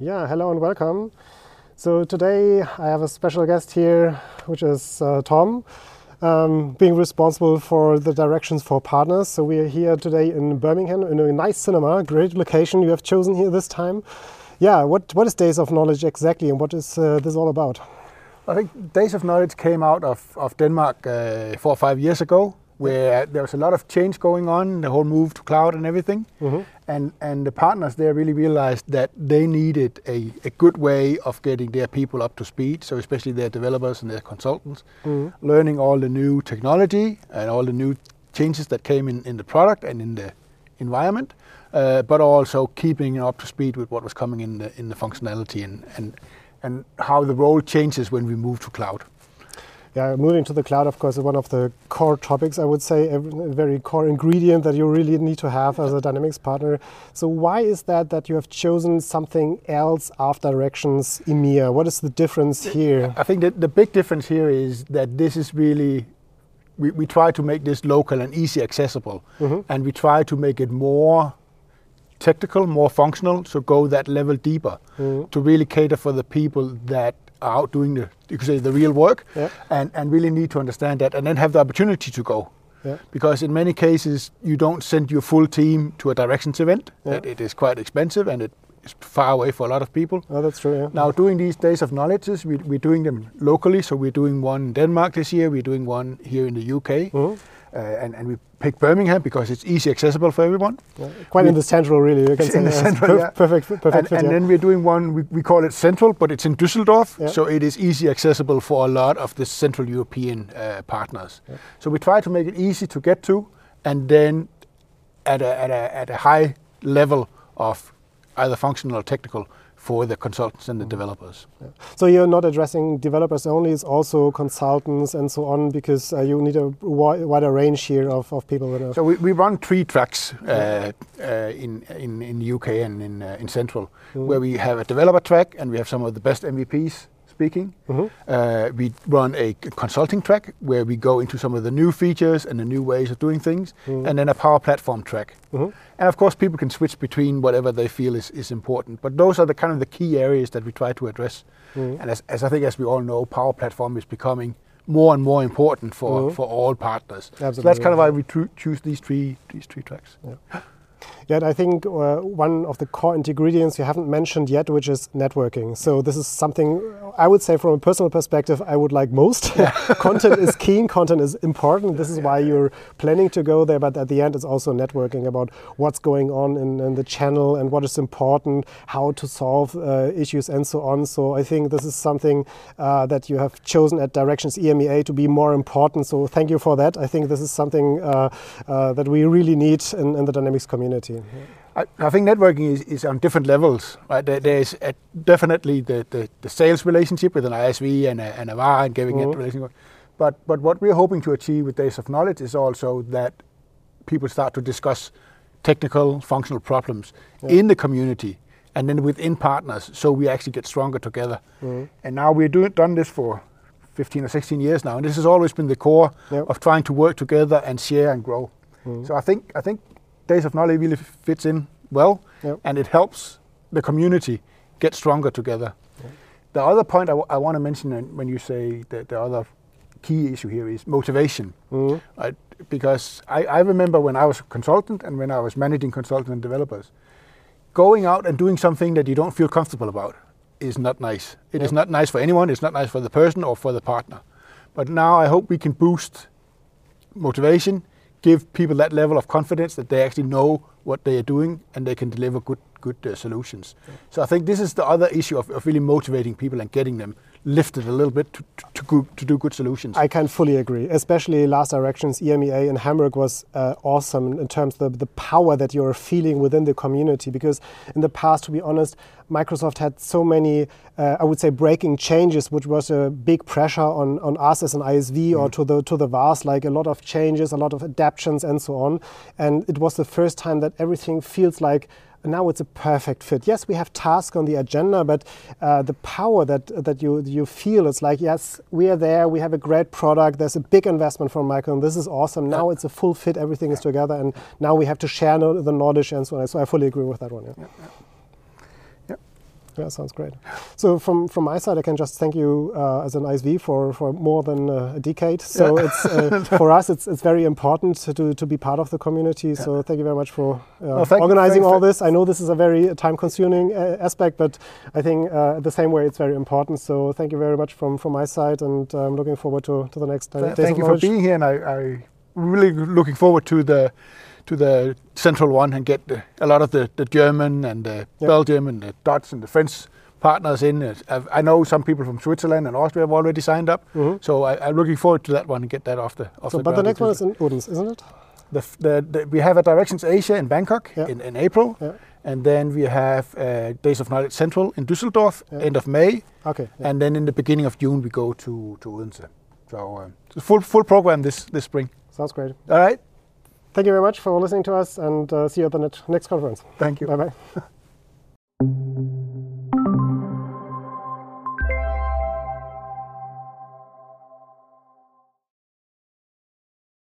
Yeah, hello and welcome. So today I have a special guest here, which is uh, Tom, um, being responsible for the directions for partners. So we are here today in Birmingham in a nice cinema, great location you have chosen here this time. Yeah, what, what is Days of Knowledge exactly and what is uh, this all about? I think Days of Knowledge came out of, of Denmark uh, four or five years ago, where there was a lot of change going on, the whole move to cloud and everything. Mm-hmm. And, and the partners there really realized that they needed a, a good way of getting their people up to speed, so especially their developers and their consultants, mm-hmm. learning all the new technology and all the new changes that came in, in the product and in the environment, uh, but also keeping up to speed with what was coming in the, in the functionality and, and, and how the role changes when we move to cloud. Yeah, moving to the cloud, of course, is one of the core topics, I would say, a very core ingredient that you really need to have as a Dynamics partner. So, why is that that you have chosen something else after Directions EMEA? What is the difference here? I think that the big difference here is that this is really we, we try to make this local and easy accessible, mm-hmm. and we try to make it more technical, more functional, so go that level deeper mm-hmm. to really cater for the people that are out doing the you could say the real work, yeah. and and really need to understand that, and then have the opportunity to go. Yeah. Because in many cases you don't send your full team to a directions event. Yeah. It is quite expensive and it is far away for a lot of people. Oh, that's true. Yeah. Now, doing these days of knowledges, we, we're doing them locally. So we're doing one in Denmark this year. We're doing one here in the UK. Mm-hmm. Uh, and, and we picked Birmingham because it's easy accessible for everyone. Yeah, quite we, in the central, really. You can say in the central, perf- yeah. Perfect, perfect. And, fit, and yeah. then we're doing one. We, we call it central, but it's in Düsseldorf, so it is easy accessible for a lot of the Central European uh, partners. So we try to make it easy to get to, and then at a, at a, at a high level of either functional or technical for the consultants and the developers. Yeah. So you're not addressing developers only, it's also consultants and so on, because uh, you need a wider range here of, of people. So we, we run three tracks uh, uh, in, in, in the UK and in, uh, in Central, mm. where we have a developer track and we have some of the best MVPs speaking. Mm-hmm. Uh, we run a consulting track where we go into some of the new features and the new ways of doing things, mm-hmm. and then a power platform track. Mm-hmm. And of course, people can switch between whatever they feel is, is important. But those are the kind of the key areas that we try to address. Mm-hmm. And as, as I think, as we all know, power platform is becoming more and more important for, mm-hmm. for all partners. Absolutely. So that's kind of why we tr- choose these three these three tracks. Yeah. Yet I think uh, one of the core ingredients you haven't mentioned yet, which is networking. So this is something I would say from a personal perspective I would like most. Yeah. content is keen, content is important. This is why you're planning to go there, but at the end it's also networking about what's going on in, in the channel and what is important, how to solve uh, issues and so on. So I think this is something uh, that you have chosen at Directions EMEA to be more important. So thank you for that. I think this is something uh, uh, that we really need in, in the Dynamics community. I, I, think networking is, is on different levels. Right? There, there's a, definitely the, the, the, sales relationship with an ISV and a, and a VAR and giving mm-hmm. it relationship. But, but what we're hoping to achieve with Days of Knowledge is also that people start to discuss technical, functional problems yeah. in the community and then within partners so we actually get stronger together. Mm-hmm. And now we've doing, done this for 15 or 16 years now, and this has always been the core yep. of trying to work together and share and grow. Mm-hmm. So I think I think Days of Knowledge really fits in well, yep. and it helps the community get stronger together. Yep. The other point I, w- I want to mention when you say that the other key issue here is motivation, mm-hmm. Because I, I remember when I was a consultant and when I was managing consultants and developers, going out and doing something that you don't feel comfortable about is not nice. It yep. is not nice for anyone. It's not nice for the person or for the partner. But now I hope we can boost motivation, give people that level of confidence that they actually know what they are doing and they can deliver good good uh, solutions. Yeah. So I think this is the other issue of, of really motivating people and getting them lifted a little bit to, to, to, to, do good solutions. I can fully agree. Especially Last Directions EMEA in Hamburg was uh, awesome in terms of the, the power that you're feeling within the community. Because in the past, to be honest, Microsoft had so many, uh, I would say, breaking changes, which was a big pressure on, on us as an ISV mm. or to the to the VARs, like a lot of changes, a lot of adaptations, and so on. And it was the first time that everything feels like now it's a perfect fit. Yes, we have tasks on the agenda, but uh, the power that that you you feel it's like yes, we are there. We have a great product. There's a big investment from Michael, and this is awesome. Now it's a full fit. Everything is together, and now we have to share the knowledge and so on. So I fully agree with that one. Yeah. yeah, yeah. Yeah, sounds great. So from from my side, I can just thank you uh, as an ISV for, for more than uh, a decade. So Yeah. it's uh, for us, it's it's very important to, to be part of the community. So thank you very much for uh, No, organizing thanks all this. I know this is a very time-consuming uh, aspect, but I think uh, the same way it's very important. So thank you very much from from my side, and I'm looking forward to, to the next uh, Th- days Thank you for being here, and I, I really looking forward to the to the central one and get the, a lot of the, the German and the Yeah. Belgium and the Dutch and the French partners in. I know some people from Switzerland and Austria have already signed up, Mhm. so I, I'm looking forward to that one and get that off the off So, the but the next one is in Odense, isn't it? the, the, the, we have a Directions Asia in Bangkok Yeah. in, in April, Yeah. and then we have uh, Days of Knowledge Central in Düsseldorf Yeah. end of May, Okay. and then in the beginning of June we go to to Odense. So um, a full full program this this spring. Sounds great. All right, Thank you very much for listening to us, and uh, see you at the next conference. thank you. Bye bye.